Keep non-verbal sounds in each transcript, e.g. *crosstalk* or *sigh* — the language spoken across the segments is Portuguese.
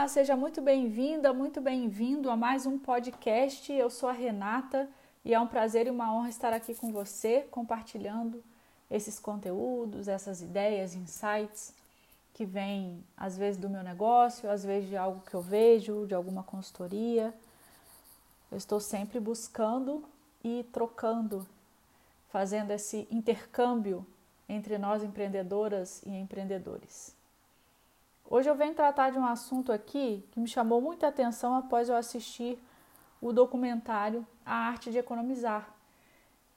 Olá, seja muito bem-vinda, muito bem-vindo a mais um podcast. Eu sou a Renata e é um prazer e uma honra estar aqui com você, compartilhando esses conteúdos, essas ideias, insights que vêm às vezes do meu negócio, às vezes de algo que eu vejo, de alguma consultoria. Eu estou sempre buscando e trocando, fazendo esse intercâmbio entre nós empreendedoras e empreendedores. Hoje eu venho tratar de um assunto aqui que me chamou muita atenção após eu assistir o documentário A Arte de Economizar.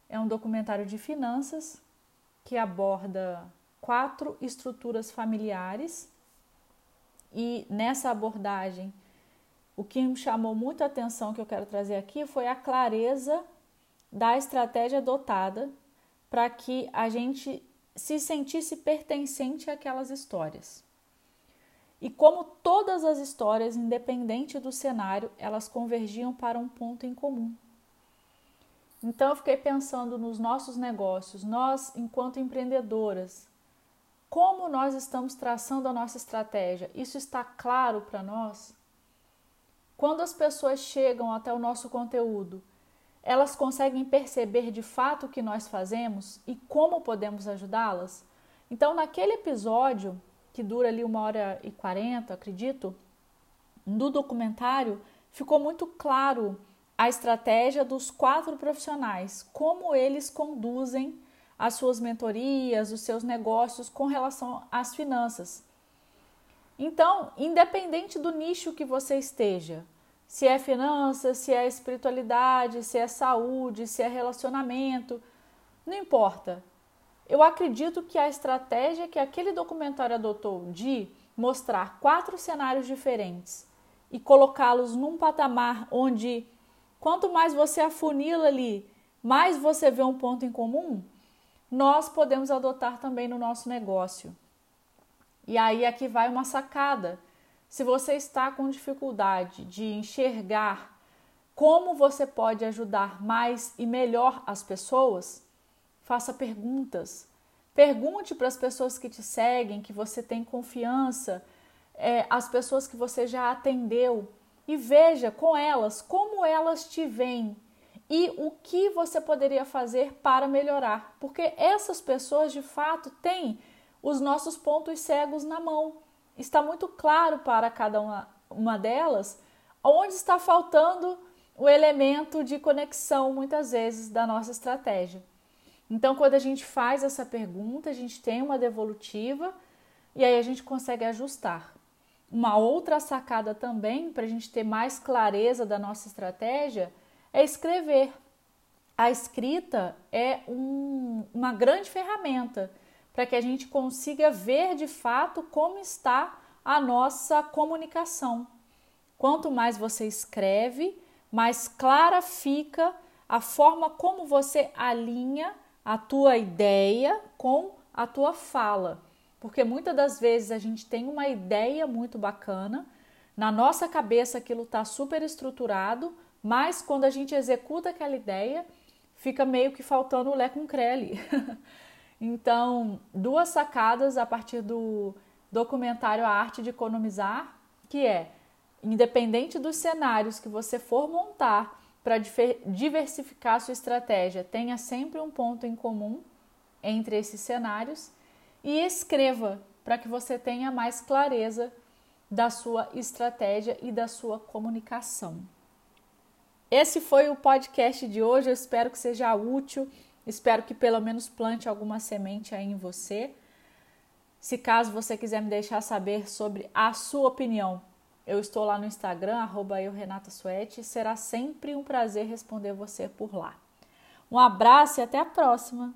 É um documentário de finanças que aborda quatro estruturas familiares e nessa abordagem o que me chamou muita atenção que eu quero trazer aqui foi a clareza da estratégia adotada para que a gente se sentisse pertencente àquelas histórias. E como todas as histórias, independente do cenário, elas convergiam para um ponto em comum. Então eu fiquei pensando nos nossos negócios, nós enquanto empreendedoras, como nós estamos traçando a nossa estratégia? Isso está claro para nós? Quando as pessoas chegam até o nosso conteúdo, elas conseguem perceber de fato o que nós fazemos e como podemos ajudá-las? Então, naquele episódio, que dura ali uma hora e quarenta, acredito, no documentário ficou muito claro a estratégia dos quatro profissionais, como eles conduzem as suas mentorias, os seus negócios com relação às finanças. Então, independente do nicho que você esteja, se é finanças, se é espiritualidade, se é saúde, se é relacionamento, não importa. Eu acredito que a estratégia que aquele documentário adotou de mostrar quatro cenários diferentes e colocá-los num patamar onde quanto mais você afunila ali, mais você vê um ponto em comum, nós podemos adotar também no nosso negócio. E aí aqui vai uma sacada. Se você está com dificuldade de enxergar como você pode ajudar mais e melhor as pessoas, faça perguntas. Pergunte para as pessoas que te seguem, que você tem confiança, é, as pessoas que você já atendeu, e veja com elas como elas te veem e o que você poderia fazer para melhorar, porque essas pessoas de fato têm os nossos pontos cegos na mão. Está muito claro para cada uma, uma delas onde está faltando o elemento de conexão, muitas vezes, da nossa estratégia. Então, quando a gente faz essa pergunta, a gente tem uma devolutiva e aí a gente consegue ajustar. Uma outra sacada também, para a gente ter mais clareza da nossa estratégia, é escrever. A escrita é um, uma grande ferramenta para que a gente consiga ver de fato como está a nossa comunicação. Quanto mais você escreve, mais clara fica a forma como você alinha a tua ideia com a tua fala. Porque muitas das vezes a gente tem uma ideia muito bacana, na nossa cabeça aquilo está super estruturado, mas quando a gente executa aquela ideia, fica meio que faltando o lé com crele. *laughs* então, duas sacadas a partir do documentário A Arte de Economizar, que é, independente dos cenários que você for montar, para diversificar sua estratégia, tenha sempre um ponto em comum entre esses cenários e escreva para que você tenha mais clareza da sua estratégia e da sua comunicação. Esse foi o podcast de hoje. Eu espero que seja útil. Espero que pelo menos plante alguma semente aí em você. Se caso você quiser me deixar saber sobre a sua opinião eu estou lá no Instagram, arroba eu, Renata Suete. Será sempre um prazer responder você por lá. Um abraço e até a próxima!